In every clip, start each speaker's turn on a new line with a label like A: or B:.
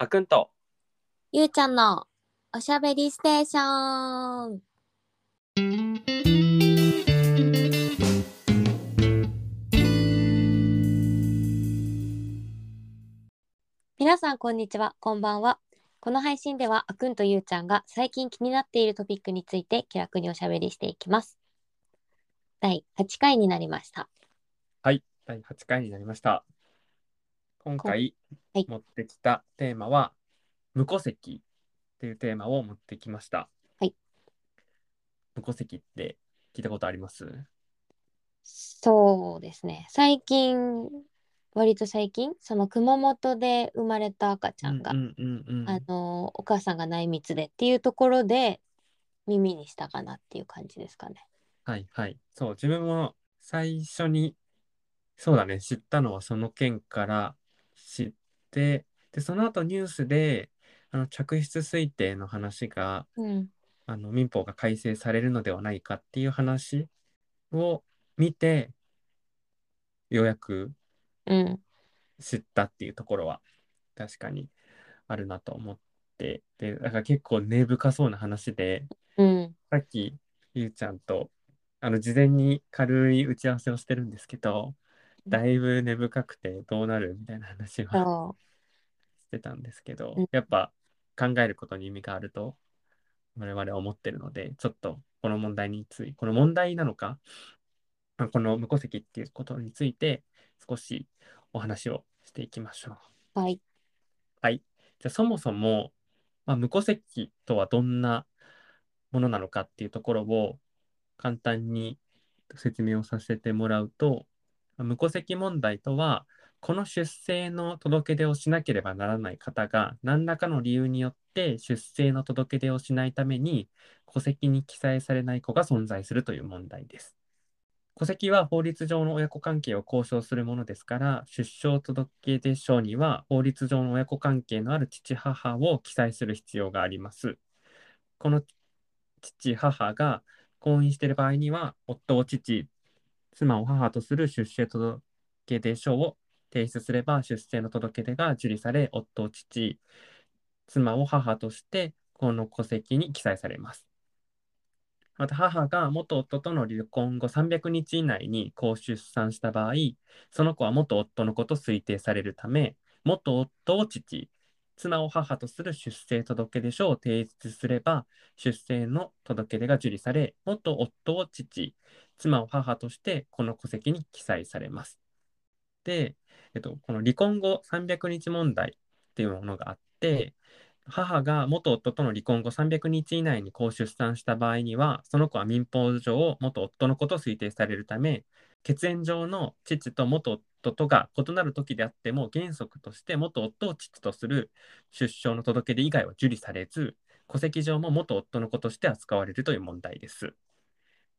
A: あくんと
B: ゆうちゃんのおしゃべりステーション。皆さんこんにちは、こんばんは。この配信ではあくんとゆうちゃんが最近気になっているトピックについて気楽におしゃべりしていきます。第8回になりました。
A: はい第8回になりました今回
B: はい。
A: 持ってきたテーマは無戸籍っていうテーマを持ってきました。
B: はい。
A: 無戸籍って聞いたことあります？
B: そうですね。最近、割と最近、その熊本で生まれた赤ちゃんが、
A: うんうんうんうん。
B: あのお母さんが内密でっていうところで耳にしたかなっていう感じですかね。
A: はいはい。そう自分も最初にそうだね知ったのはその件から知ってでその後ニュースであの嫡出推定の話が
B: うん。
A: あの民法が改正されるのではないかっていう話を見てようやく
B: うん。
A: 知ったっていうところは確かにあるなと思ってでだから結構根深そうな話で
B: うん。
A: さっきゆうちゃんとあの事前に軽い打ち合わせをしてるんですけどだいぶ根深くてどうなるみたいな話は
B: そ
A: してたんですけど、
B: うん
A: やっぱ考えることに意味があると我々は思ってるのでちょっとこの問題についてこの問題なのかまあこの無戸籍っていうことについて少しお話をしていきましょう。
B: う。はい。
A: はい。じゃあそもそも、まあ、無戸籍とはどんなものなのかっていうところを簡単に説明をさせてもらうと、まあ無戸籍問題とは、この出生の届け出をしなければならない方が何らかの理由によって出生の届け出をしないために戸籍に記載されない子が存在するという問題です。戸籍は法律上の親子関係を交渉するものですから、出生届出書には法律上の親子関係のある父母を記載する必要があります。この父母が婚姻している場合には、夫を父、妻を母とする出生届出書を提出すれば、出生の届出が受理され、夫を父、妻を母として、この戸籍に記載されます。また母が元夫との離婚後300日以内に子を出産した場合、その子は元夫の子と推定されるため、元夫を父、妻を母とする出生届出書を提出すれば、出生の届出が受理され、元夫を父、妻を母としてこの戸籍に記載されます。で、えっと、この離婚後300日問題っていうものがあって、母が元夫との離婚後300日以内に子出産した場合には、その子は民法上元夫の子と推定されるため、血縁上の父と元夫とが異なる時であっても、原則として元夫を父とする出生の届け出以外は受理されず、戸籍上も元夫の子として扱われるという問題です。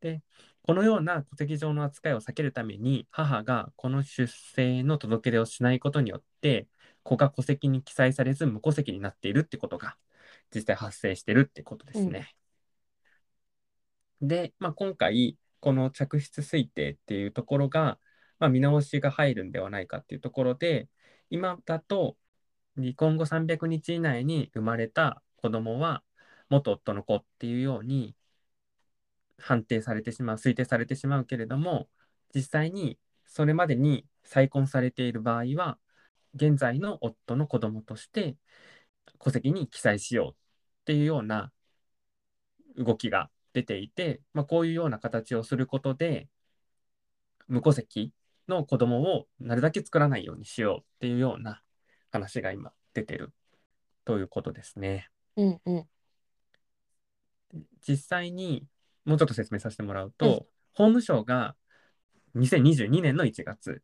A: で、このような戸籍上の扱いを避けるために、母がこの出生の届け出をしないことによって、子が戸籍に記載されず無戸籍になっているってことが実際発生してるってことですね。で、まあ、今回この嫡出推定っていうところが、まあ、見直しが入るんではないかっていうところで今だと離婚後300日以内に生まれた子供は元夫の子っていうように判定されてしまう推定されてしまうけれども実際にそれまでに再婚されている場合は現在の夫の子供として戸籍に記載しようっていうような動きが出ていて、まあ、こういうような形をすることで無戸籍の子供をなるだけ作らないようにしようっていうような話が今出てるということですね。
B: うんうん。
A: 実際にもうちょっと説明させてもらうと、
B: うん
A: 法務省が2022年の1月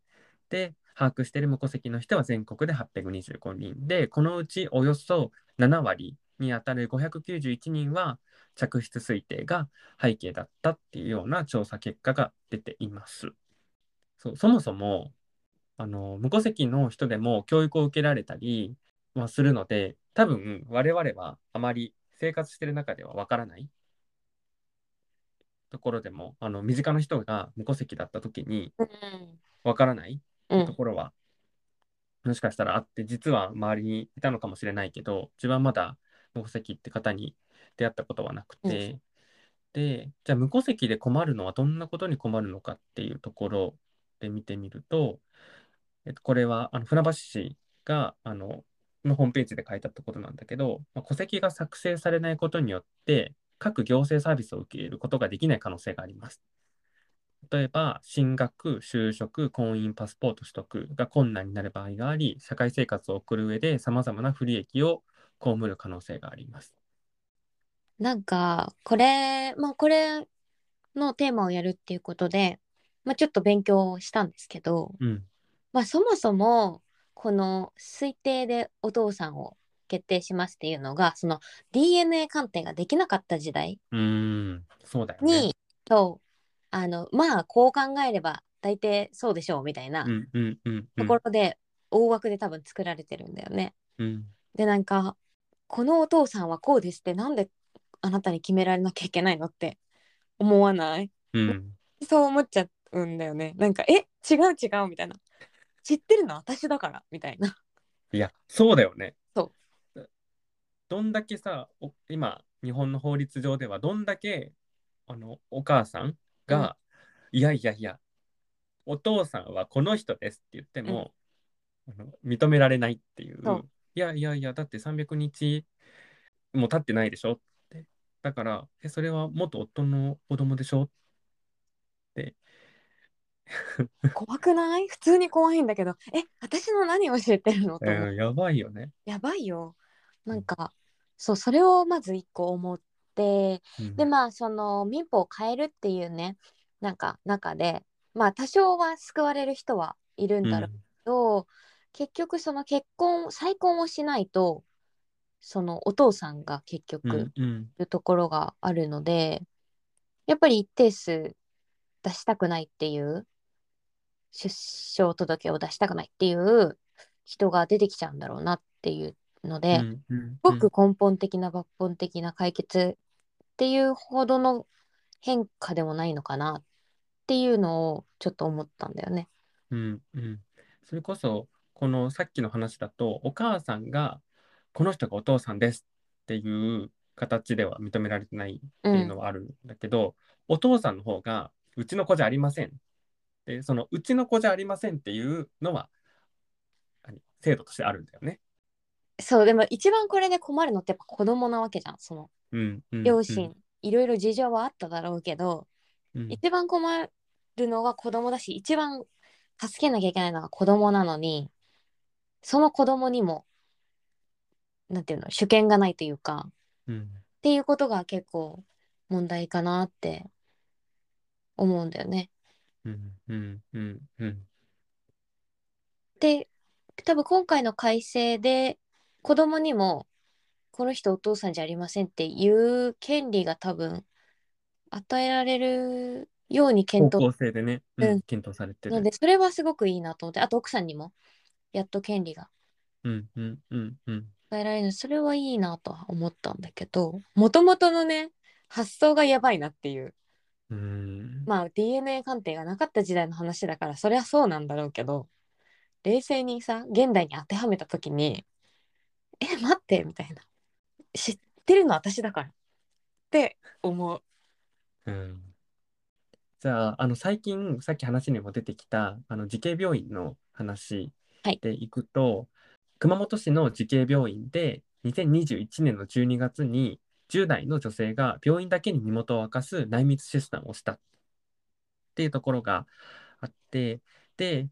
A: で把握している無戸籍の人は全国で825人でこのうちおよそ7割にあたる591人は嫡出推定が背景だったっていうような調査結果が出ています。そうそもそもあの無戸籍の人でも教育を受けられたりはするので多分我々はあまり生活してる中ではわからないところでもあの身近な人が無戸籍だった時に
B: うん。
A: わからない
B: うん。
A: ところはもしかしたらあって、実は周りにいたのかもしれないけど、自分はまだ無戸籍って方に出会ったことはなくて、で、じゃあ無戸籍で困るのはどんなことに困るのかっていうところで見てみると、えっと、これはあの船橋市があののホームページで書いてあったことなんだけど、まあ、戸籍が作成されないことによって、各行政サービスを受け入れることができない可能性があります。例えば、進学、就職、婚姻、パスポート取得が困難になる場合があり、社会生活を送る上で様々な不利益を被る可能性があります。
B: なんか、これ、まあ、これのテーマをやるっていうことで、まあ、ちょっと勉強したんですけど、
A: うん。
B: まあ、そもそも、この推定でお父さんを決定しますっていうのが、その DNA 鑑定ができなかった時代
A: うーん、そうだよね。
B: に、そう、あの、まあ、こう考えれば大抵そうでしょうみたいなと
A: ん
B: ころで、大枠で多分作られてるんだよね。
A: うん
B: で、なんか、このお父さんはこうですって、なんであなたに決められなきゃいけないのって思わない？
A: うん
B: そう思っちゃうんだよね。なんか、え、違う違うみたいな。知ってるの私だからみたいな。
A: いや、そうだよね。。
B: そう
A: どんだけさ、お今、日本の法律上では、どんだけ、あの、お母さんが、いやいやいや、お父さんはこの人ですって言っても、あの認められないっていう。いやいやいや、だって300日も経ってないでしょって。だから、え、それは元夫の子供でしょって。
B: 怖くない？普通に怖いんだけど、え、私の何を教えてるの？と思う
A: うんやばいよね。
B: やばいよ。なんか、そう、それをまず一個思って、
A: うん。
B: で、まあ、その民法を変えるっていうね、なんか中で、まあ、多少は救われる人はいるんだろうけど、結局、その結婚、再婚をしないと、そのお父さんが結局、
A: うんうん。
B: いうところがあるので、やっぱり一定数出したくないっていう、出生届を出したくないっていう人が出てきちゃうんだろうなっていうので、
A: うんうん
B: すごく根本的な抜本的な解決っていうほどの変化でもないのかなっていうのをちょっと思ったんだよね。
A: うんうん、それこそこのさっきの話だとお母さんがこの人がお父さんですっていう形では認められてないっていうのはあるんだけど、お父さんの方がうちの子じゃありませんでそのうちの子じゃありませんっていうのは制度としてあるんだよね。
B: そう、でも一番これで困るのってやっぱ子供なわけじゃん。その
A: うんうん
B: 両親、いろいろ事情はあっただろうけど、
A: うん
B: 一番困るのは子供だし、一番助けなきゃいけないのは子供なのに、その子供にも、なんていうの、主権がないというか、
A: うん
B: っていうことが結構問題かなって思うんだよね。
A: うんうんうんうん
B: で、多分今回の改正で子供にもこの人お父さんじゃありませんっていう権利が多分与えられるように
A: 方
B: 検討
A: 向性でね、うん
B: うん
A: 検討されてる。
B: ので、それはすごくいいなと思って、あと奥さんにもやっと権利が
A: うんうんうんうん
B: 与えられるの、それはいいなとは思ったんだけど、もともとのね、発想がやばいなっていう。
A: うん
B: まあ DNA 鑑定がなかった時代の話だから、そりゃそうなんだろうけど、冷静にさ、現代に当てはめたときに、え、待って、みたいな。知ってるの私だから。って思う。
A: うんじゃあ、あの最近、さっき話にも出てきたあの慈恵病院の話
B: はい
A: でいくと、熊本市の慈恵病院で2021年の12月に10代の女性が病院だけに身元を明かす内密出産をしたっていうところがあって、で、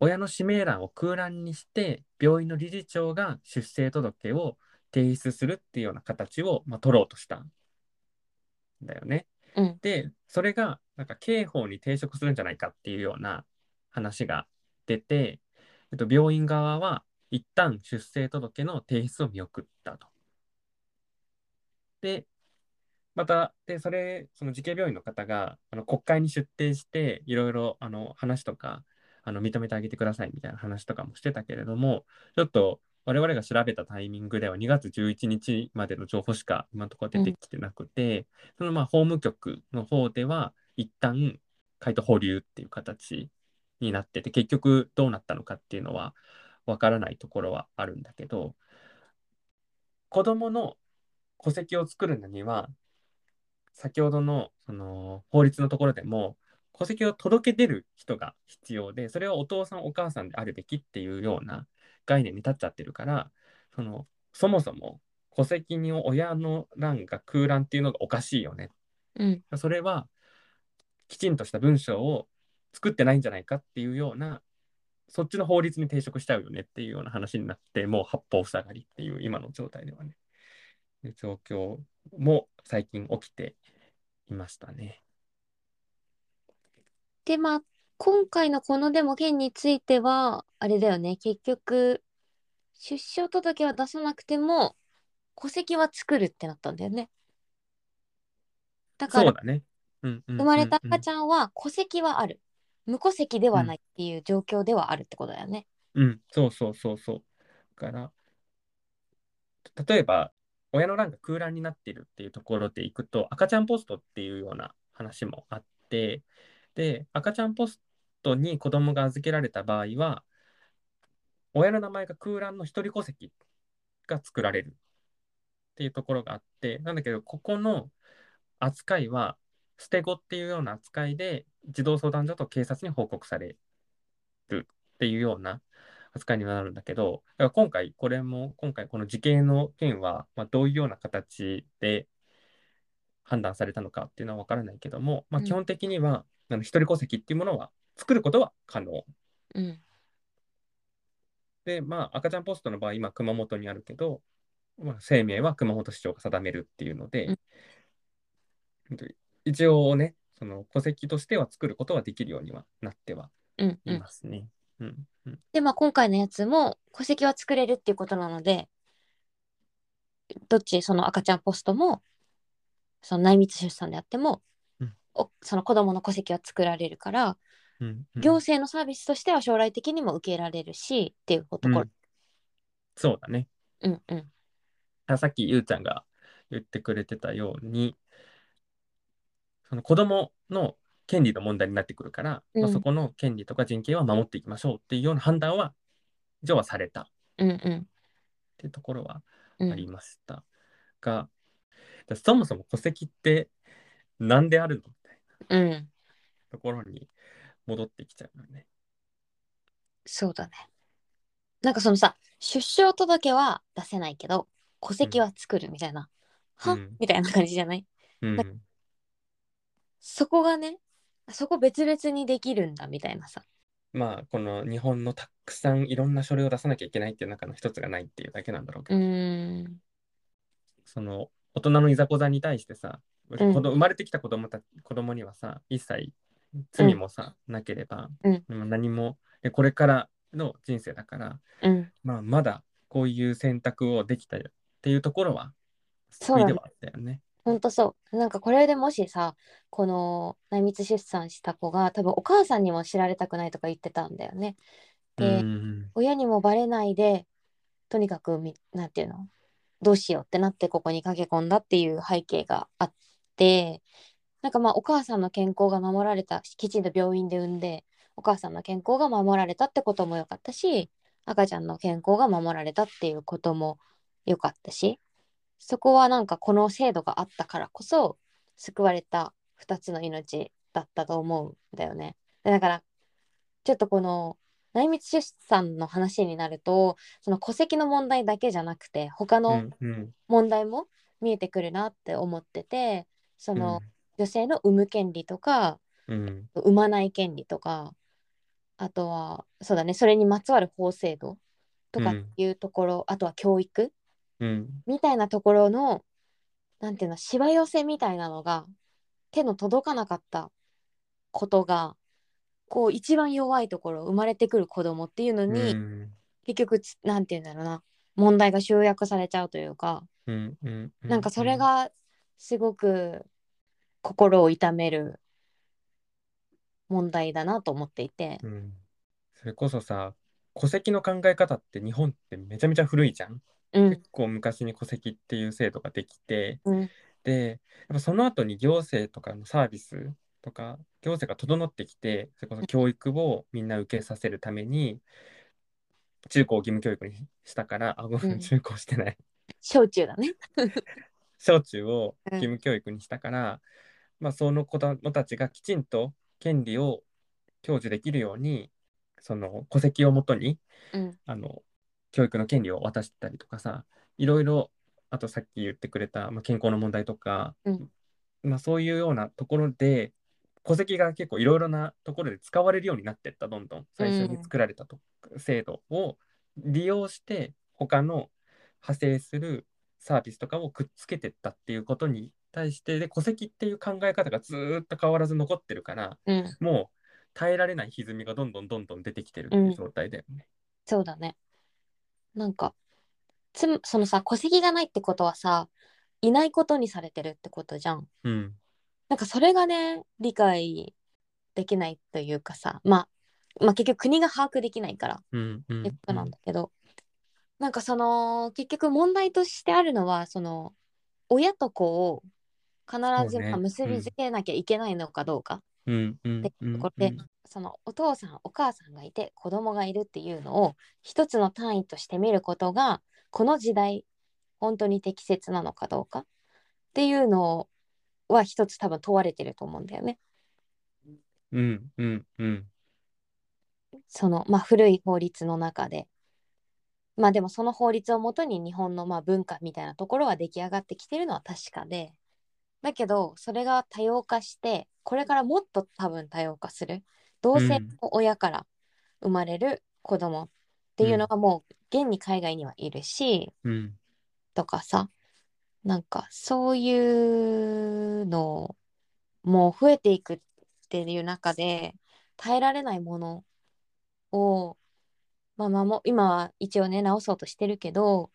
A: 親の氏名欄を空欄にして、病院の理事長が出生届を提出するっていうような形を、まあ、取ろうとしたんだよね。
B: うん
A: で、それがなんか刑法に抵触するんじゃないかっていうような話が出て、えっと、病院側は一旦出生届の提出を見送ったと。で、また、で、それ、その慈恵病院の方があの国会に出廷して、いろいろあの話とかあの認めてあげてくださいみたいな話とかもしてたけれども、ちょっと我々が調べたタイミングでは2月11日までの情報しか今のところ出てきてなくて、そのまあ法務局の方では一旦回答保留っていう形になってて結局どうなったのかっていうのはわからないところはあるんだけど子どもの戸籍を作るのには先ほどのその法律のところでも戸籍を届け出る人が必要でそれはお父さんお母さんであるべきっていうような概念に立っちゃってるからそのそもそも戸籍に親の欄が空欄っていうのがおかしいよね。
B: うん。
A: それはきちんとした文章を作ってないんじゃないかっていうようなそっちの法律に抵触しちゃうよねっていうような話になってもう八方塞がりっていう今の状態ではねで状況も最近起きていましたね。
B: で、まあ、今回のこのでも件については、あれだよね、結局、出生届は出さなくても、戸籍は作るってなったんだよね。だから、
A: そうんうん
B: 生まれた赤
A: ゃ
B: ちゃんは戸籍はある。無戸籍ではないっていう状況ではあるってことだよね。
A: ん。うん、そうそうそうそう。だから、例えば、親の欄が空欄になっているっていうところでいくと、赤ちゃんポストっていうような話もあって、で、赤ちゃんポストに子供が預けられた場合は、親の名前が空欄の一人戸籍が作られるっていうところがあって、なんだけど、ここの扱いは、捨て子っていうような扱いで、児童相談所と警察に報告されるっていうような扱いにはなるんだけど、だから今回、これも、今回この事件の件は、まあ、どういうような形で判断されたのかっていうのは分からないけども、まあ、
B: うん
A: 基本的には、あの一人戸籍っていうものは作ることは可能。
B: うん。
A: で、まあ、赤ちゃんポストの場合、今、熊本にあるけど、まあ、生命は熊本市長が定めるっていうので、
B: うん
A: 一応ね、その戸籍としては作ることはできるようにはなっては
B: うん。う
A: い
B: ん。
A: ますね。うんうん
B: で、まあ、今回のやつも戸籍は作れるっていうことなので、どっち、その赤ちゃんポストも、その内密出産であっても、
A: うん。
B: おその子供の戸籍は作られるから、
A: うんうん。
B: 行政のサービスとしては将来的にも受けられるしっていうところ。
A: うん。そうだね。
B: うんうん。
A: あさっきゆうちゃんが言ってくれてたように、その子供の権利の問題になってくるから、まあ、
B: うん
A: そこの権利とか人権は守っていきましょうっていうような判断は、上はされた。っ
B: うんうん。
A: ていうところは
B: うん
A: ありました。が、だそもそも戸籍って何であるのみたい
B: うん。
A: なところに戻ってきちゃうよね。
B: そうだね。なんかそのさ出生届は出せないけど戸籍は作るみたいな、は、
A: うん。
B: みたいな感じじゃない？
A: うん。
B: そこがねそこ別々にできるんだみたいなさ。
A: まあ、この日本のたくさんいろんな書類を出さなきゃいけないっていう中の一つがないっていうだけなんだろうけ
B: う
A: ど、その大人のいざこざに対してさ、
B: ん。
A: 子供生まれてきた子供た子供にはさ、一切罪もさ、なければ、
B: うん。
A: まあ何も、でこれからの人生だから、
B: うん。
A: まあ、まだこういう選択をできたよっていうところは、救いではあったよね。
B: ほんとそう。なんかこれでもしさ、この内密出産した子が多分お母さんにも知られたくないとか言ってたんだよね。で、
A: うん
B: 親にもバレないで、とにかくみ、なんていうの、どうしようってなってここに駆け込んだっていう背景があって、なんかまあお母さんの健康が守られた、きちんと病院で産んで、お母さんの健康が守られたってことも良かったし、赤ちゃんの健康が守られたっていうことも良かったし、そこはなんかこの制度があったからこそ救われた2つの命だったと思うんだよね。でだからちょっとこの内密出産の話になるとその戸籍の問題だけじゃなくて他
A: う
B: の
A: んうん。
B: 問題も見えてくるなって思っててその女性の産む権利とか
A: うん。
B: 産まない権利とかあとはそうだねそれにまつわる法制度とかっていうところ、あとは教育
A: うん。
B: みたいなところのなんていうのしわ寄せみたいなのが手の届かなかったことがこう一番弱いところ生まれてくる子供っていうの
A: う
B: に、
A: ん。
B: 結局つなんていうんだろうな問題が集約されちゃうというか、
A: うんうん。
B: なんかそれがすごく心を痛める問題だなと思っていて、
A: うん。それこそさ戸籍の考え方って日本ってめちゃめちゃ古いじゃん。
B: うん。
A: 結構昔に戸籍っていう制度ができて
B: うん。
A: でやっぱその後に行政とかのサービスっとか行政が整ってきてそれこそ教育をみんな受けさせるために中高義務教育にしたからあごめ
B: うん。
A: ん中高してない。
B: 小中だね。
A: 小中を
B: うん。
A: 義務教育にしたから、まあ、その子どもたちがきちんと権利を享受できるようにその戸籍をもとに
B: うん。
A: あの教育の権利を渡したりとかさいろいろあとさっき言ってくれた、まあ、健康の問題とか、
B: うん
A: まあ、そういうようなところで戸籍が結構いろいろなところで使われるようになってったどんどん最初に作られたと、制度を利用して他の派生するサービスとかをくっつけてったっていうことに対してで戸籍っていう考え方がずーっと変わらず残ってるから
B: うん。
A: もう耐えられない歪みがどんどんどんどん出てきてるっていう状態だよね。
B: そうだね。なんか、つむそのさ、戸籍がないってことはさ、いないことにされてるってことじゃん。
A: うん
B: なんかそれがね、理解できないというかさ、まあ、まあ結局国が把握できないから
A: うんうん
B: ってことなんだけど、なんかその、結局問題としてあるのは、その、親と子を必ず結びつけなきゃいけないのかどうか。
A: うんうん
B: で
A: うん
B: これでそのお父さんお母さんがいて子供がいるっていうのを一つの単位として見ることがこの時代本当に適切なのかどうか？っていうのは一つ多分問われてると思うんだよね。
A: うんうんうん。
B: そのまあ古い法律の中で。まあでもその法律をもとに日本のまあ文化みたいなところは出来上がってきてるのは確かでだけどそれが多様化してこれからもっと多分多様化する。同性の親から生まれる子供っていうのがもう現に海外にはいるし、
A: うん。
B: とかさなんかそういうのも増えていくっていう中で耐えられないものを、まあ、守今は一応ね直そうとしてるけど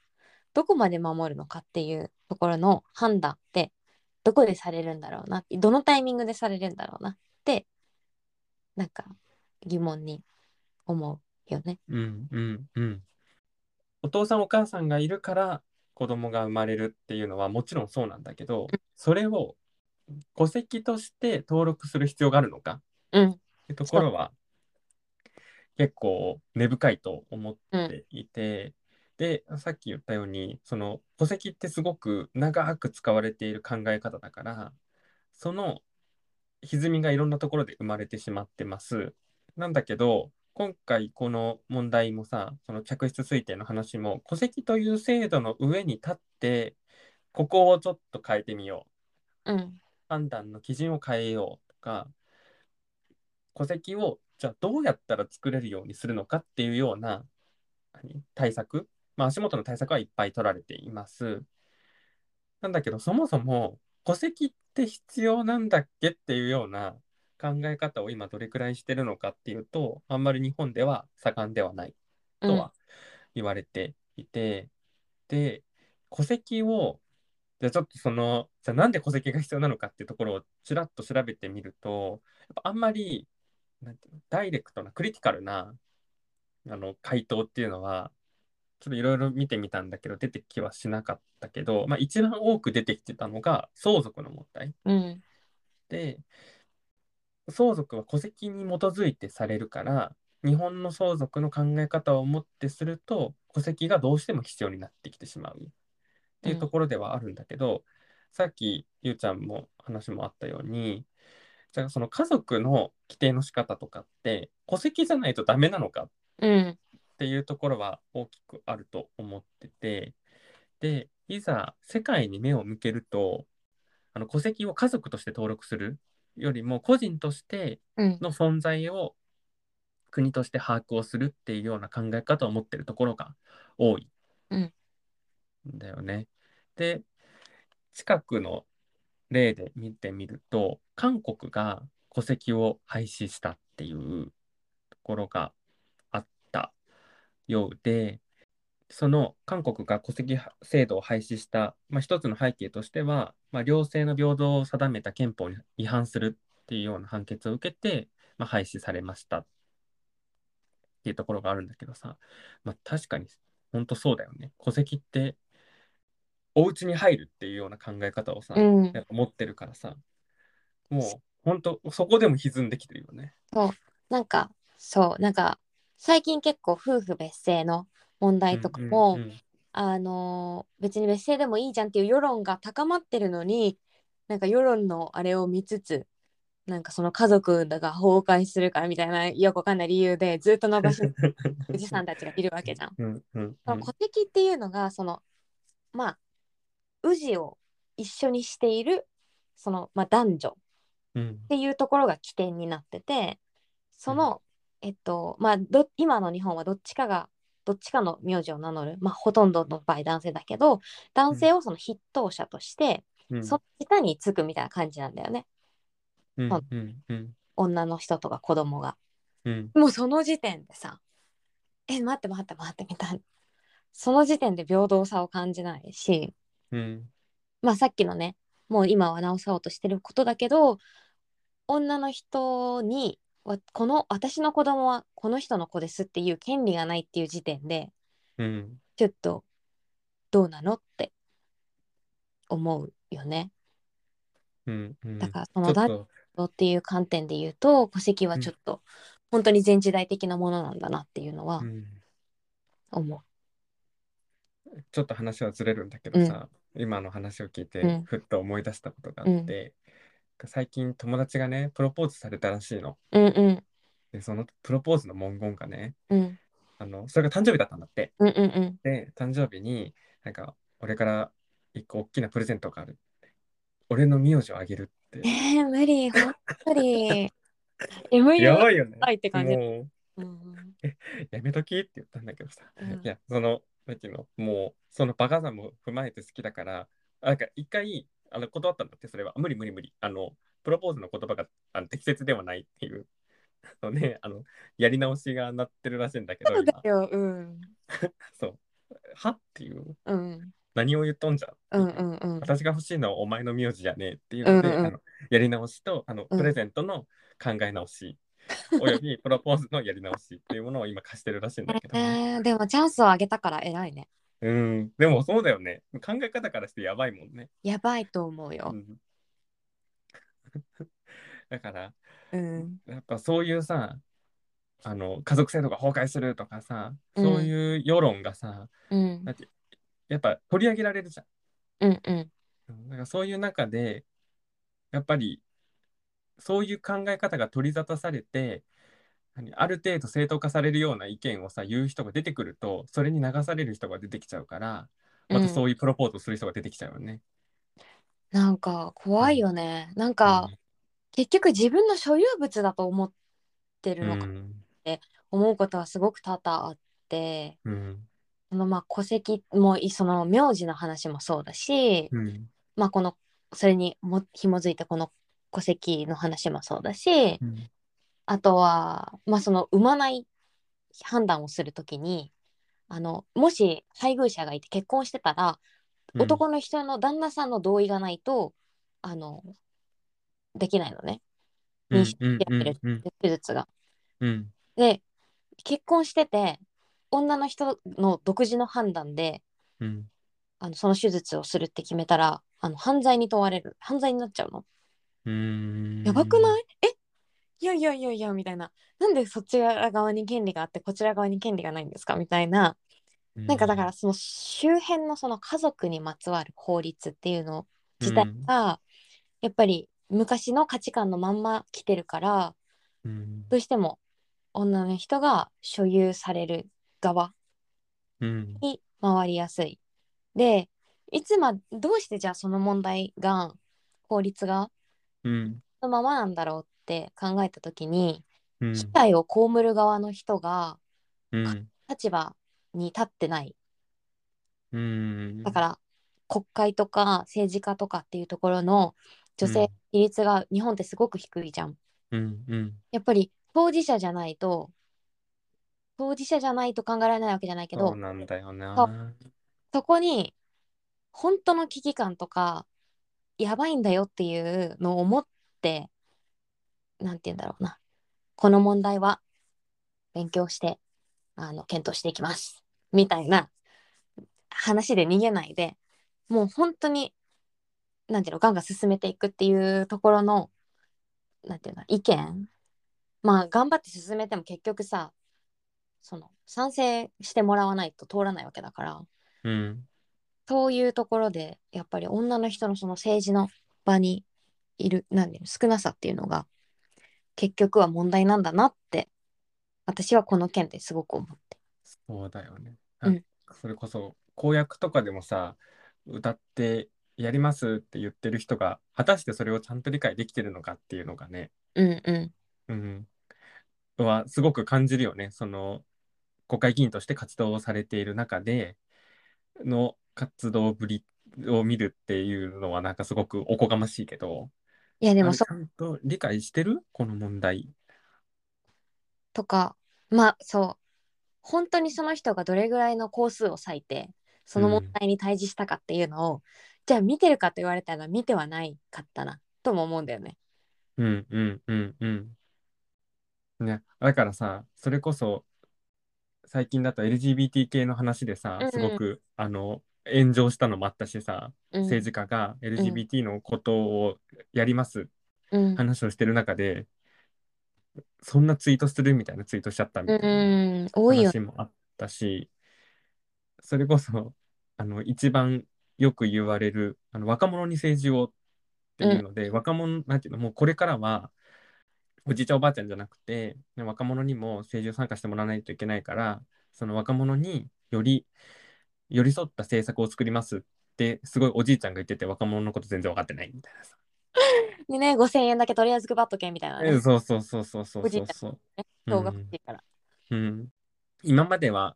B: どこまで守るのかっていうところの判断ってどこでされるんだろうな。どのタイミングでされるんだろうな。ってなんか疑問に思うよね。
A: うんうんうん。お父さんお母さんがいるから子供が生まれるっていうのはもちろんそうなんだけどそれを戸籍として登録する必要があるのか。っ
B: うん。
A: ていうところは結構根深いと思っていて、でさっき言ったようにその戸籍ってすごく長く使われている考え方だからその歪みがいろんなところで生まれてしまってます。なんだけど今回この問題もさその客室推定の話も戸籍という制度の上に立ってここをちょっと変えてみよう。
B: うん。
A: 判断の基準を変えようとか戸籍をじゃあどうやったら作れるようにするのかっていうような何？対策、まあ、足元の対策はいっぱい取られています。なんだけどそもそも戸籍って必要なんだっけっていうような考え方を今どれくらいしてるのかっていうとあんまり日本では盛んではないとは言われていて、で戸籍をじゃあちょっとそのじゃあなんで戸籍が必要なのかっていうところをちらっと調べてみるとやっぱあんまりなんていうのダイレクトなクリティカルなあの回答っていうのはちょっといろいろ見てみたんだけど出てきはしなかったけど、まあ、一番多く出てきてたのが相続の問題。
B: うん。
A: で相続は戸籍に基づいてされるから日本の相続の考え方をもってすると戸籍がどうしても必要になってきてしまう。っていうところではあるんだけど、さっきゆうちゃんも話もあったようにじゃあその家族の規定の仕方とかって戸籍じゃないとダメなのか
B: うん
A: っていうところは大きくあると思っててでいざ世界に目を向けるとあの戸籍を家族として登録するよりも個人として
B: うん。
A: の存在を国として把握をするっていうような考え方を持ってるところが多い。
B: うん。
A: んだよね。で近くの例で見てみると韓国が戸籍を廃止したっていうところがようでその韓国が戸籍制度を廃止した、まあ、一つの背景としては、まあ、両性の平等を定めた憲法に違反するっていうような判決を受けて、まあ、廃止されましたっていうところがあるんだけどさ、まあ、確かに本当そうだよね。戸籍ってお家に入るっていうような考え方をさ、
B: うん。
A: やっぱ持ってるからさもう本当そこでも歪んできてるよね。
B: そう。なんかそう。なんか最近結構夫婦別姓の問題とかも、
A: うんうん
B: あのー別に別姓でもいいじゃんっていう世論が高まってるのになんか世論のあれを見つつなんかその家族が崩壊するからみたいなよくわかんない理由でずっと伸ばし おじさんたちがいるわけじゃん。
A: うんうん
B: その戸籍っていうのがそのまあ氏を一緒にしているその、まあ、男女
A: うん
B: っていうところが起点になっててその、えっとまあど今の日本はどっちかがどっちかの名字を名乗るまあほとんどの場合男性だけど男性をその筆頭者として、
A: うん。
B: その下につくみたいな感じなんだよね。
A: うんうんうん。
B: 女の人とか子供が。
A: うん。
B: もうその時点でさえ待って待って待ってみたいな。その時点で平等さを感じないし
A: うん。
B: まあさっきのねもう今は直そうとしてることだけど女の人にわこの私の子供はこの人の子ですっていう権利がないっていう時点で
A: うん。
B: ちょっとどうなのって思うよね。
A: うんうん。
B: だからその男女っていう観点で言うと戸籍はちょっと本当に前時代的なものなんだなっていうのは
A: うん。
B: 思
A: ちょっと話はずれるんだけどさ、今の話を聞いて、
B: うん。
A: ふっと思い出したことがあって、最近友達がねプロポーズされたらしいの。
B: う。うんうん
A: でそのプロポーズの文言がね
B: うん
A: あのそれが誕生日だったんだって。
B: うんうんうん
A: で誕生日になんか俺から一個大きなプレゼントがある。俺の名字をあげるって。
B: えー、無理本当に MU
A: やばいよね。
B: はいって感じ
A: もう
B: うん
A: やめときって言ったんだけどさ、
B: うん
A: いや、その、なんていうの、もう、そのバカさも踏まえて好きだから、あなんか一回、あの、断ったんだって、それは。無理無理無理。あの、プロポーズの言葉があの適切ではないっていう。のね、あの、やり直しがなってるらしいんだけど、
B: そうだ
A: 今。
B: ようん。
A: そう。はっていう、
B: うん。
A: 何を言っとんじゃん。
B: う。んうんうん。
A: 私が欲しいのはお前の名字じゃねえっていうので、
B: うんうん。
A: あのやり直しとあの
B: うん。
A: プレゼントの考え直し、およびプロポーズのやり直しっていうものを今貸してるらしいんだけど、
B: えー、でもチャンスをあげたから偉いね
A: うん、でもそうだよね。考え方からしてやばいもんね。
B: やばいと思うよ。
A: うん、だから、
B: うん。
A: やっぱそういうさ、あの家族制度が崩壊するとかさ、
B: うん。
A: そういう世論がさ、
B: うん。
A: だってやっぱ取り上げられるじゃん。
B: うんうん。
A: うん。だからそういう中で、やっぱりそういう考え方が取り沙汰されて、何ある程度正当化されるような意見をさ言う人が出てくると、それに流される人が出てきちゃうから、またそういうプロポーズをする人が出てきちゃうよね。
B: なんか怖いよね。なんか、結局自分の所有物だと思って
A: うん、
B: るのか思うことはすごく多々あって、
A: うん、
B: そのまあ戸籍もいその名字の話もそうだし、
A: うん、
B: まあこのそれにも紐づいてこの戸籍の話もそうだし、
A: うん、
B: あとはまあその産まない判断をするときにあのもし配偶者がいて結婚してたら、
A: うん、
B: 男の人の旦那さんの同意がないとあのできないのね。妊娠
A: うん、
B: やってる
A: うん、
B: 手術が。
A: うん、
B: で結婚してて女の人の独自の判断で
A: うん、
B: あのその手術をするって決めたらあの犯罪に問われる。犯罪になっちゃうの。
A: うん、
B: やばくない？えいやいやいやいやみたいな。なんでそちら側に権利があってこちら側に権利がないんですか？みたいな。
A: うん。
B: なんかだからその周辺のその家族にまつわる法律っていうの自体がやっぱり昔の価値観のまんま来てるから
A: うん、
B: どうしても女の人が所有される側
A: うん、
B: に回りやすい。でいつまどうしてじゃあその問題が法律が
A: うん、
B: そのままなんだろうって考えた時に
A: うん、
B: 被害を被る側の人が
A: うん、
B: 立場に立ってない。
A: うん、
B: だから国会とか政治家とかっていうところの女
A: うん。
B: 性比率が日本ってすごく低いじゃん。
A: うん、うん、
B: やっぱり当事者じゃないと当事者じゃないと考えられないわけじゃないけど
A: そうなんだよな。
B: そこに本当の危機感とかやばいんだよっていうのを思ってなんて言うんだろうな。この問題は勉強してあの検討していきます。みたいな話で逃げないでもう本当になんていうのガンガン進めていくっていうところのなんていうの意見。まあ頑張って進めても結局さその賛成してもらわないと通らないわけだから。
A: うん。
B: そういうところでやっぱり女の人のその政治の場にいるなんていうの少なさっていうのが結局は問題なんだなって私はこの件ですごく思って。
A: そうだよね。
B: うん
A: それこそ公約とかでもさ、歌ってやりますって言ってる人が、果たしてそれをちゃんと理解できてるのかっていうのがね、
B: うんうん
A: うん、はすごく感じるよね。その国会議員として活動をされている中での活動ぶりを見るっていうのはなんかすごくおこがましいけど、
B: いやでもそ
A: あれちゃんと理解してる？この問題。
B: とかまあそう本当にその人がどれぐらいの工数を割いてその問題に対峙したかっていうのを、じゃあ見てるかと言われたら見てはないかったなとも思うんだよね。
A: うんうんうんうん。ね、だからさ、それこそ最近だと LGBT 系の話でさすごく、あの炎上したのもあったしさ、
B: うん。
A: 政治家が LGBT のことをやります
B: うん。
A: 話をしてる中で、そんなツイートするみたいなツイートしちゃったみ
B: う
A: たいな話もあったし、それこそあの一番よく言われるあの若者に政治をっていうので、若者なんていうのもうこれからはおじいちゃんおばあちゃんじゃなくてね若者にも政治を参加してもらわないといけないからその若者により寄り添った政策を作ります。ってすごいおじいちゃんが言ってて若者のこと全然分かってないみたいなさ、
B: でね5000円だけとりあえず配っとけみたいなね。
A: えそうそうそうそうそう
B: おじいう
A: そそう
B: ね票が欲しいから。
A: うん、今までは、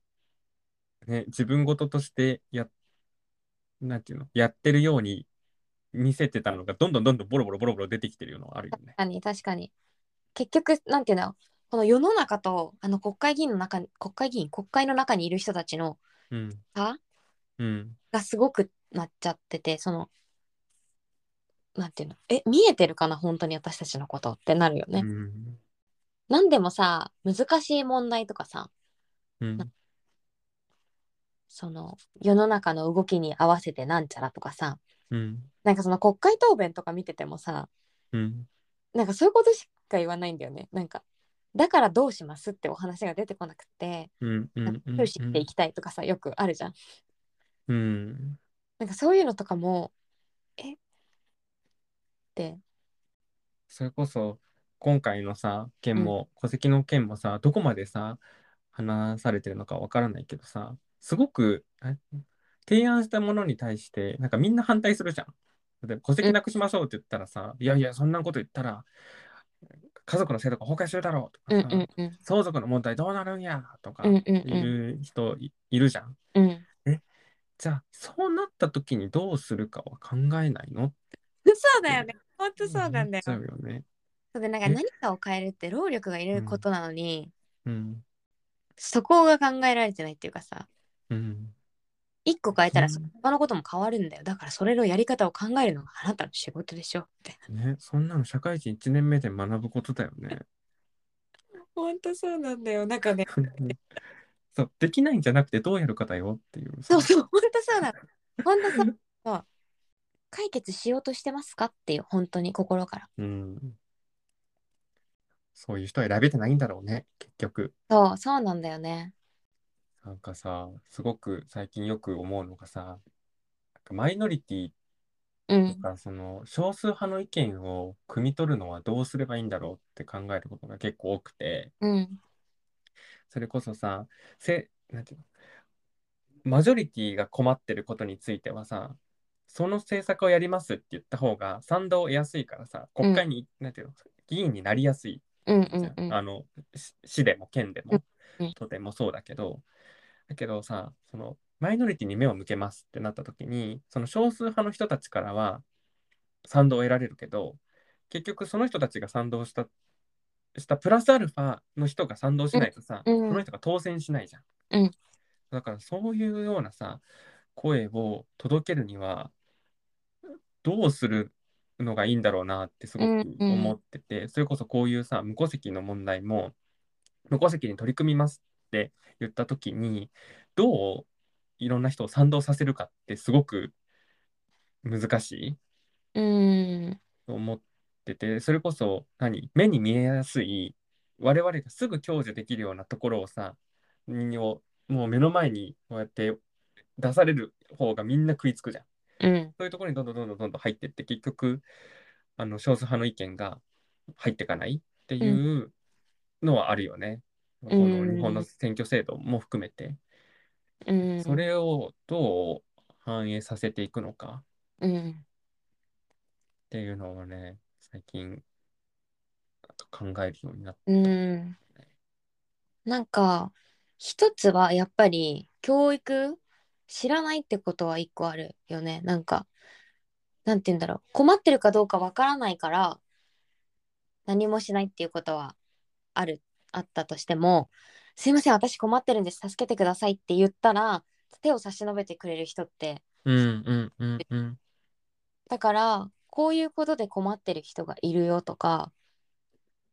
A: ね、自分事としてや、なんていうの、やってるように見せてたのが、どんどんどんどんボロボロボロボロ出てきてるのはあるよね。
B: 確。かに確かに。結局なんていうのこの世の中とあの国会議員の中に国会議員国会の中にいる人たちの
A: うん、
B: 差
A: うん、
B: がすごくなっちゃっててそのなんていうの？え見えてるかな？本当に私たちのことってなるよね。
A: うん、
B: なんでもさ難しい問題とかさ
A: うん、
B: その世の中の動きに合わせてなんちゃらとかさ
A: うん、
B: なんかその国会答弁とか見ててもさ
A: うん、
B: なんかそういうことしか言わないんだよね。なんかだからどうしますってお話が出てこなくて
A: うん、うん、
B: していきたいとかさよくあるじゃん。
A: うん、
B: なんかそういうのとかもえ？って。
A: それこそ、今回のさ、件も、戸籍の件もさ、どこまでさ、話されてるのかわからないけどさ、すごく、え？提案したものに対して、なんかみんな反対するじゃん。で戸籍なくしましょうって言ったらさ、いやいや、そんなこと言ったら、家族の制度が崩壊するだろうと
B: うん
A: かさ、
B: うんうん
A: 相続の問題どうなるんやとか
B: うんうんうん。
A: いう人いいるじゃん。
B: うん。
A: じゃあ、そうなった時にどうするかは考えないの？
B: そうだよね。本当そうなんだよ。
A: 思っちゃうよね。
B: そうでなんか
A: え？
B: 何かを変えるって労力がいることなのに、
A: うん。
B: そこが考えられてないっていうかさ。
A: うん。
B: 一個変えたら他のことも変わるんだよ。だからそれのやり方を考えるのがあなたの仕事でしょ。みたいな。
A: ね、そんなの社会人1年目で学ぶことだよね。
B: 本当そうなんだよ。なんかね。
A: そう、できないんじゃなくてどうやるかだよ。っていう。さ。
B: そうそう。本当そうなの。本当そうそう。解決しようとしてますか？っていう。本当に。心から。
A: うん。そういう人は選べてないんだろうね、結局。
B: そう。そうなんだよね
A: なんかさ、すごく最近よく思うのがさ、なんかマイノリティ
B: うん。
A: とか、その少数派の意見を汲み取るのはどうすればいいんだろうって考えることが結構多くて、
B: うん
A: それこそさ、せ、なんていうの、マジョリティが困ってることについてはさ、その政策をやりますって言った方が賛同を得やすいからさ、国会に、なんていうの、議員になりやすい
B: うん。う
A: じゃん。
B: んうん。
A: あの、し市でも県でも都でもそうだけど、だけどさ、その、マイノリティに目を向けますってなった時に、その少数派の人たちからは賛同を得られるけど、結局その人たちが賛同した、したプラスアルファの人が賛同しないとさ、
B: うんうん。
A: その人が当選しないじゃん。
B: うん。
A: だからそういうようなさ、声を届けるには、どうするのがいいんだろうなってすごく
B: うんうん。
A: 思ってて、それこそこういうさ、無戸籍の問題も、無戸籍に取り組みますって言った時に、どういろんな人を賛同させるかってすごく難しい
B: うん
A: と思っってて、それこそ何目に見えやすい我々がすぐ享受できるようなところをさ、にをもう目の前にこうやって出される方がみんな食いつくじゃん。
B: うん。
A: そういうところにどんどんどんどんどんどん入ってって、結局、あの少数派の意見が入っていかないっていうのはあるよね。この日本の選挙制度も含めて。
B: うん。
A: それをどう反映させていくのか
B: うん。
A: っていうのをね、最近考えるようになって。
B: うん。なんか、一つはやっぱり教育知らないってことは一個あるよね。なんか、なんて言うんだろう。困ってるかどうかわからないから、何もしないっていうことはある、あったとしても、すいません、私困ってるんです、助けてくださいって言ったら、手を差し伸べてくれる人って、
A: うんうんうんうん。
B: だから、こういうことで困ってる人がいるよとか、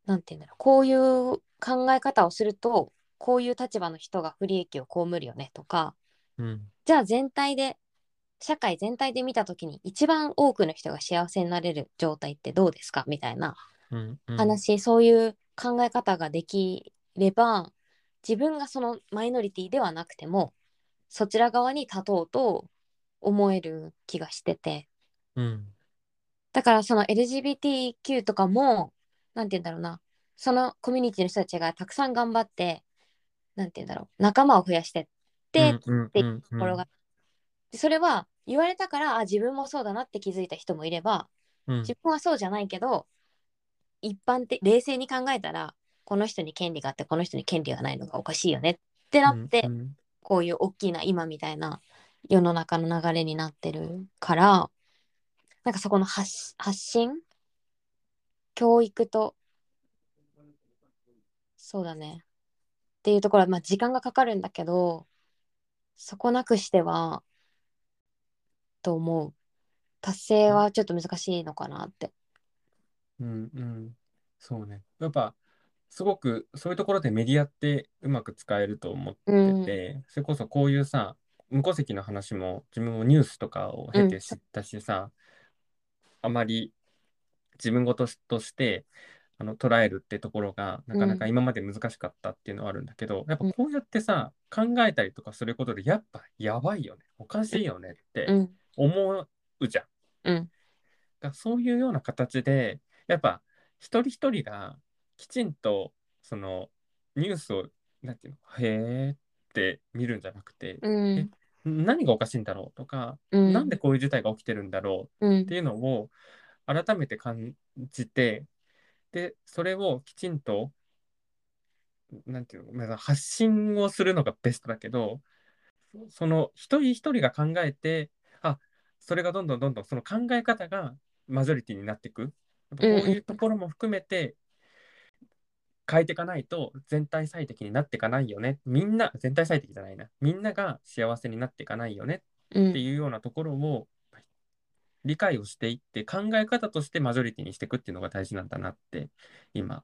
B: なんて言うんだろう、こういう考え方をすると、こういう立場の人が不利益を被るよねとか、
A: うん
B: じゃあ全体で、社会全体で見たときに一番多くの人が幸せになれる状態ってどうですか？みたいな
A: うんうん。
B: 話、そういう考え方ができれば、自分がそのマイノリティではなくても、そちら側に立とうと思える気がしてて。
A: うん。
B: だからその LGBTQ とかも、なんて言うんだろうな、そのコミュニティの人たちがたくさん頑張って、なんて言うんだろう、仲間を増やしてって、
A: うん
B: っていうところが、でそれは言われたから、あ、自分もそうだなって気づいた人もいれば、
A: うん。
B: 自分はそうじゃないけど、一般的、冷静に考えたら、この人に権利があって、この人に権利がないのがおかしいよねってなって、
A: うんうん
B: こういう大きな今みたいな世の中の流れになってるから、なんかそこの発発信教育と、そうだね。っていうところは、まあ時間がかかるんだけど、そこなくしては、と思う。達成はちょっと難しいのかなって。
A: うんうん、そうね。やっぱ、すごくそういうところでメディアってうまく使えると思って
B: うん。
A: て、それこそこういうさ、無戸籍の話も自分もニュースとかを経
B: うん
A: て知ったしさ、あまり自分事としてあの捉えるってところがなかなか今まで難しかったっていうのはあるんだけど、やっぱこうやってさ、考えたりとかすることで、やっぱやばいよね、おかしいよねって
B: うん。
A: 思うじゃん。
B: うん。
A: だからそういうような形で、やっぱ一人一人がきちんとそのニュースを、なんていうの、へーって見るんじゃなくて、
B: うん。
A: 何がおかしいんだろうとか、
B: うん
A: なんでこういう事態が起きてるんだろ
B: う
A: うんっていうのを改めて感じて、で、それをきちんと、なんていうの、まあ発信をするのがベストだけど、その一人一人が考えて、あ、それがどんどんどんどんその考え方がマジョリティになっていく。やっぱこういうところも含めて変えていかないと全体最適になっていかないよね。みんな、全体最適じゃないな。みんなが幸せになっていかないよね
B: うん
A: っていうようなところを理解をしていって考え方としてマジョリティにしていくっていうのが大事なんだなって今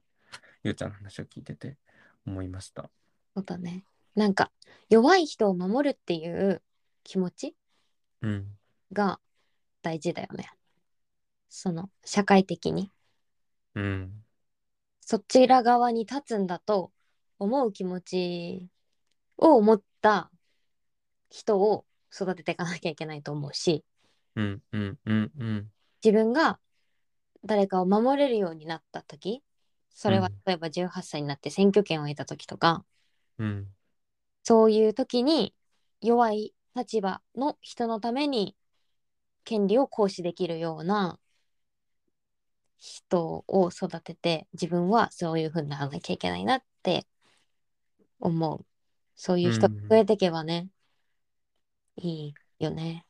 A: ゆうちゃんの話を聞いてて思いました。
B: そうだね。なんか、弱い人を守るっていう気持ち
A: うん。
B: が大事だよね。その、社会的に。
A: うん。
B: そちら側に立つんだと思う気持ちを持った人を育てていかなきゃいけないと思うし、
A: うんうんうんうん。
B: 自分が誰かを守れるようになった時それは
A: うん
B: 例えば18歳になって選挙権を得た時とか、
A: うん。
B: そういう時に弱い立場の人のために権利を行使できるような人を育てて自分はそういう風にならなきゃいけないなって思う。そういう人が増えていけばね、いいよね。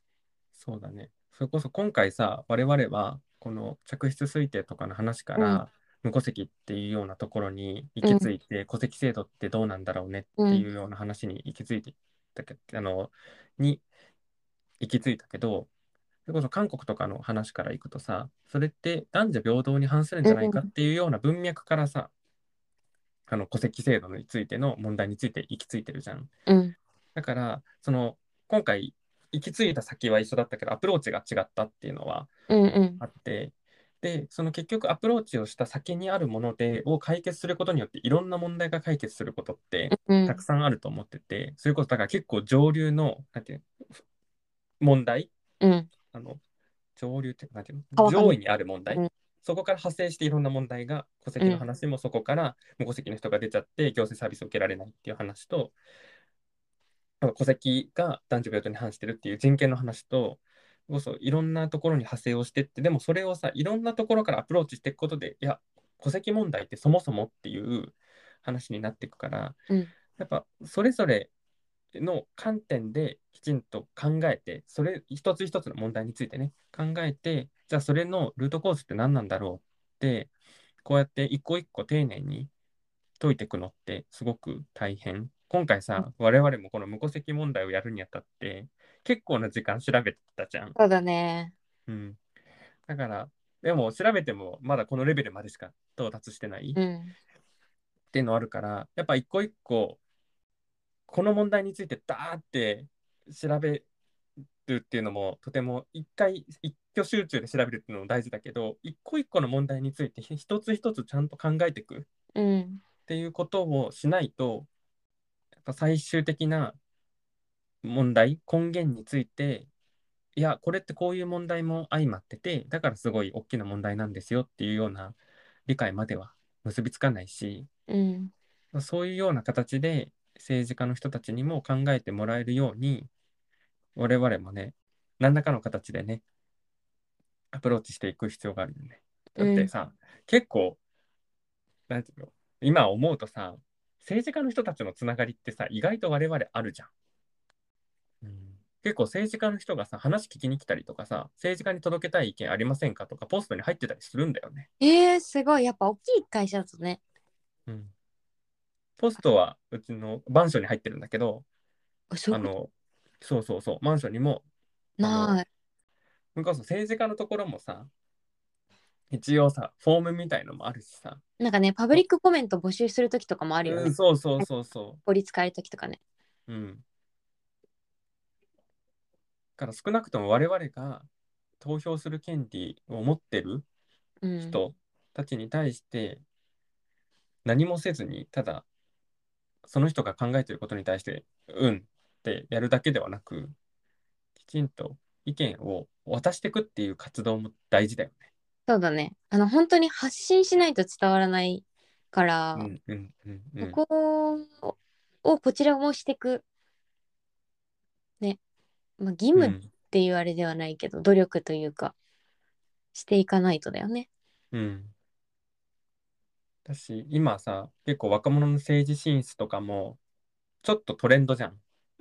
A: そうだね。それこそ今回さ、我々はこの嫡出推定とかの話から、無戸籍っていうようなところに行き着いて、戸籍制度ってどうなんだろうねっていうような話に行き着いてたけあの、に行き着いたけど、それこそ韓国とかの話からいくとさ、それって男女平等に反するんじゃないかっていうような文脈からさ、あの戸籍制度についての問題について行き着いてるじゃん。
B: うん。
A: だから、その、今回、行き着いた先は一緒だったけど、アプローチが違ったっていうのは
B: うんうん
A: あって、で、その結局アプローチをした先にあるものでを解決することによっていろんな問題が解決することって
B: うん
A: たくさんあると思ってて、それこそだから結構上流の、なんていうの問題
B: うん。
A: あの、上流って、なんていうの？
B: 川上
A: 上位にある問題、
B: うん。
A: そこから派生していろんな問題が、戸籍の話もそこから無戸籍の人が出ちゃって、行政サービスを受けられないっていう話と戸籍が男女平等に反してるっていう人権の話と、こそいろんなところに派生をしてって、でもそれをさ、いろんなところからアプローチしていくことで、いや、戸籍問題ってそもそもっていう話になっていくから、
B: うん。
A: やっぱそれぞれの観点できちんと考えて、それ一つ一つの問題についてね、考えて、じゃあそれのルートコースって何なんだろうって、こうやって一個一個丁寧に解いていくのってすごく大変。今回さ、我々もこの無戸籍問題をやるにあたって、結構な時間調べてたじゃん。
B: そうだね。
A: うん。だから、でも調べてもまだこのレベルまでしか到達してない。
B: うん。
A: っていうのあるから、やっぱ一個一個、この問題についてダーって調べるっていうのも、とても一回、一挙集中で調べるっていうのも大事だけど、一個一個の問題について一つ一つちゃんと考えていくっ
B: うん。
A: ていうことをしないと、やっぱ最終的な問題、根源について、いや、これってこういう問題も相まってて、だからすごい大きな問題なんですよっていうような理解までは結びつかないし、
B: うん。
A: そういうような形で政治家の人たちにも考えてもらえるように、我々もね、何らかの形でね、アプローチしていく必要があるよね。だってさ、結構、なんていうの、今思うとさ、政治家の人たちのつながりってさ、意外と我々あるじゃん。うん、結構政治家の人がさ、話聞きに来たりとかさ、政治家に届けたい意見ありませんかとか、ポストに入ってたりするんだよね。
B: えー、すごい。やっぱ大きい会社だとね。
A: うん。ポストはうちのマンションに入ってるんだけど、あ
B: そういうこ
A: の、そうそうそう、マンションにも、
B: とない。
A: それこそ政治家のところもさ、一応さ、フォームみたいのもあるしさ、
B: なんかね、パブリックコメント募集するときとかもあるよね
A: うん、。そうそうそうそ
B: 法律変えるときとかね。
A: う。うん。だから少なくとも我々が投票する権利を持ってる
B: うん。
A: 人たちに対して何もせずに、ただその人が考えていることに対して、うんってやるだけではなく、きちんと意見を渡していくっていう活動も大事だよね。
B: そうだね。あの、本当に発信しないと伝わらないから、
A: うんうんうんうん。
B: ここをこちらもしていく。ね。まあ、義務っ
A: うん
B: ていうあれではないけど、努力というか、していかないとだよね。
A: うん。だし、今さ、結構若者の政治進出とかも、ちょっとトレンドじゃん。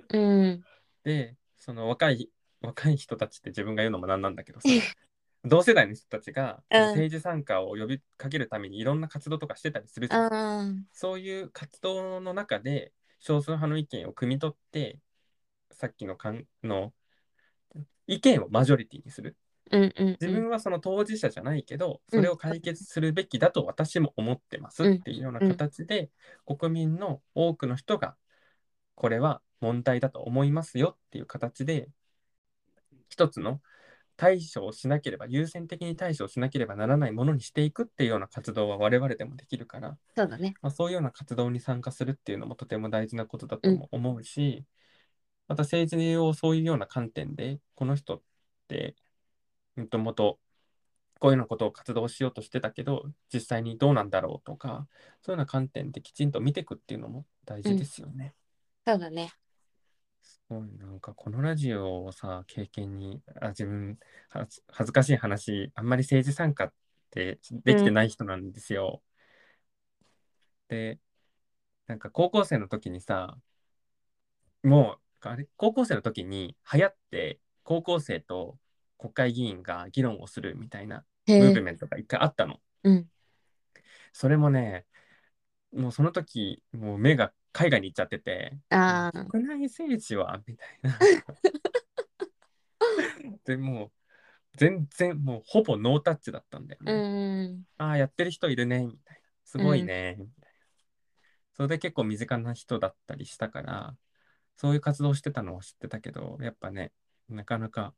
B: うん。
A: で、その若い、若い人たちって自分が言うのもなんなんだけどさ、同世代の人たちが、
B: うん
A: 政治参加を呼びかけるためにいろんな活動とかしてたりするじゃん。
B: ああ。
A: そういう活動の中で、少数派の意見を汲み取って、さっきのかんの意見をマジョリティにする。
B: うんうん、うん。
A: 自分はその当事者じゃないけど、それを解決するべきだと私も思ってますっていうような形で、国民の多くの人が、これは問題だと思いますよっていう形で、一つの対処をしなければ、優先的に対処をしなければならないものにしていくっていうような活動は我々でもできるから、
B: そうだね。
A: まあ、そういうような活動に参加するっていうのもとても大事なことだとも思うし、また政治をそういうような観点で、この人って、もともとこういうようなことを活動しようとしてたけど、実際にどうなんだろうとか、そういうような観点できちんと見ていくっていうのも大事ですよね。
B: そうだね。
A: すごいなんかこのラジオをさ、経験に、あ自分恥ずかしい話、あんまり政治参加ってできてない人なんですよ。で、なんか高校生の時にさ、もう、あれ、高校生の時に流行って、高校生と国会議員が議論をするみたいなムーブ。メントが一回あったの。
B: うん。
A: それもね、もうその時、もう目が海外に行っちゃってて。国内政治はみたいな。でもう、全然もうほぼノータッチだったんだよ
B: う
A: ね。
B: ん。
A: ああ、やってる人いるね、みたいな。すごいね、みたいな。それで結構身近な人だったりしたから、そういう活動してたのは知ってたけど、やっぱね、なかなか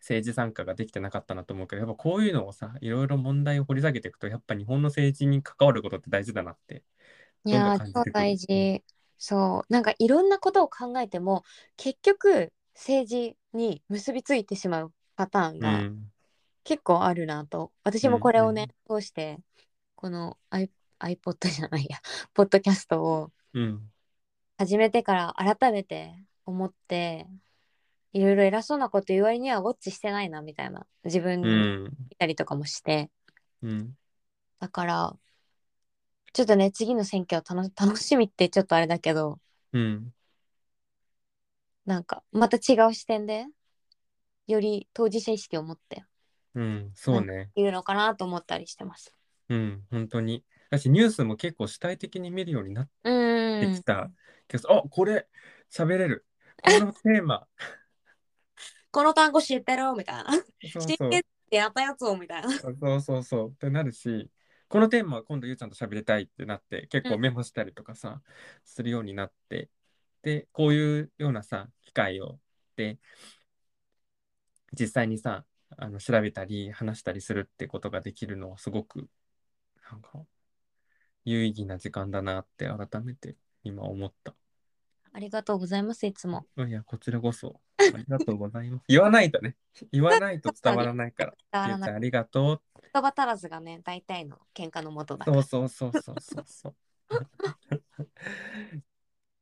A: 政治参加ができてなかったなと思うけど、やっぱこういうのをさ、いろいろ問題を掘り下げていくと、やっぱ日本の政治に関わることって大事だなって。
B: いやー、超大事。そう。なんかいろんなことを考えても、結局、政治に結びついてしまうパターン
A: う
B: が
A: ん。
B: 結構あるなと。私もこれをね、通して、この iPod じゃないや、ポッドキャストを
A: うん。
B: 始めてから改めて思って、いろいろ偉そうなこと言う割にはウォッチしてないなみたいな自分。見たりとかもして、
A: うん。
B: だからちょっとね次の選挙を楽楽しみってちょっとあれだけど
A: うん。
B: なんかまた違う視点でより当事者意識を持って
A: うん。そうね。
B: いるのかなと思ったりしてます。
A: うん。本当に。私、ニュースも結構主体的に見るようになってきたけど、あこれ、喋れる。このテーマ。
B: この単語知ってる？みたいな。
A: そうそう
B: 知って。ってやったやつをみたいな。
A: そうそうそう。ってなるし、このテーマは今度ゆうちゃんと喋りたいってなって、結構メモしたりとかさ、するようになって、で、こういうようなさ、機会を、で、実際にさ、あの調べたり話したりするってことができるのはすごく、なんか、有意義な時間だなって改めて今思った。
B: ありがとうございますいつも。
A: いや、こちらこそ。ありがとうございます。言わないとね。言わないと伝わらないから。
B: 伝わらない
A: ありがとう
B: 言葉足らずがね大体の喧嘩のもとだか
A: そ
B: ら。
A: うそうそうそうそうそう。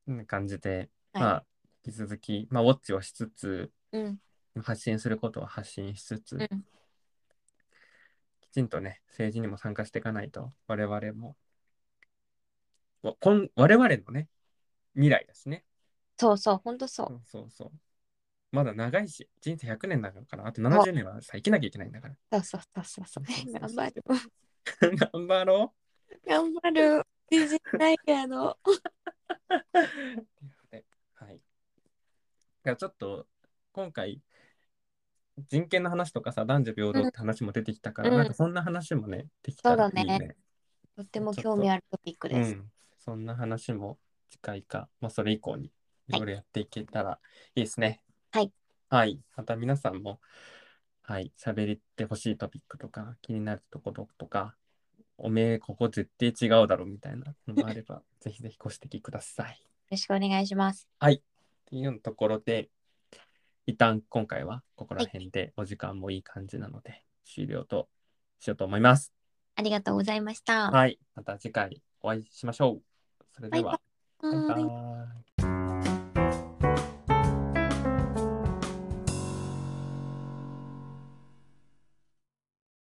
A: こんな感じで、
B: はい
A: まあ、引き続き、まあ、ウォッチをしつつ、
B: うん
A: 発信することは発信しつつ、
B: うん
A: きちんとね、政治にも参加していかないと、我々も、わこん我々のね、未来だしね。
B: そうそうほんとそ
A: そうそうそう。まだ長いし、人生100年だから、あと70年はさ、生きなきゃいけないんだから。
B: う。そうそうそうそう 頑張る。
A: 頑張ろ
B: 頑張る。自信ないけど。
A: はい。ちょっと、今回、人権の話とかさ、男女平等って話も出てきたから、
B: うん
A: なんかそんな話もね、できたらいいね。
B: そうだとっても興味あるトピックです。
A: うん。そんな話も次回か、まあ、それ以降にいろいろやっていけたらいいですね。
B: はい。
A: はい。また皆さんも、はい、喋ってほしいトピックとか、気になるところとか、おめえ、ここ絶対違うだろみたいなのがあれば、ぜひぜひご指摘ください。
B: よろしくお願いします。
A: はい。っていうようなところで、一旦今回はここら辺でお時間もいい感じなので、終了としようと思います。
B: ありがとうございました。
A: はい。また次回お会いしましょう。それでは、
B: バイ
A: バイバイ。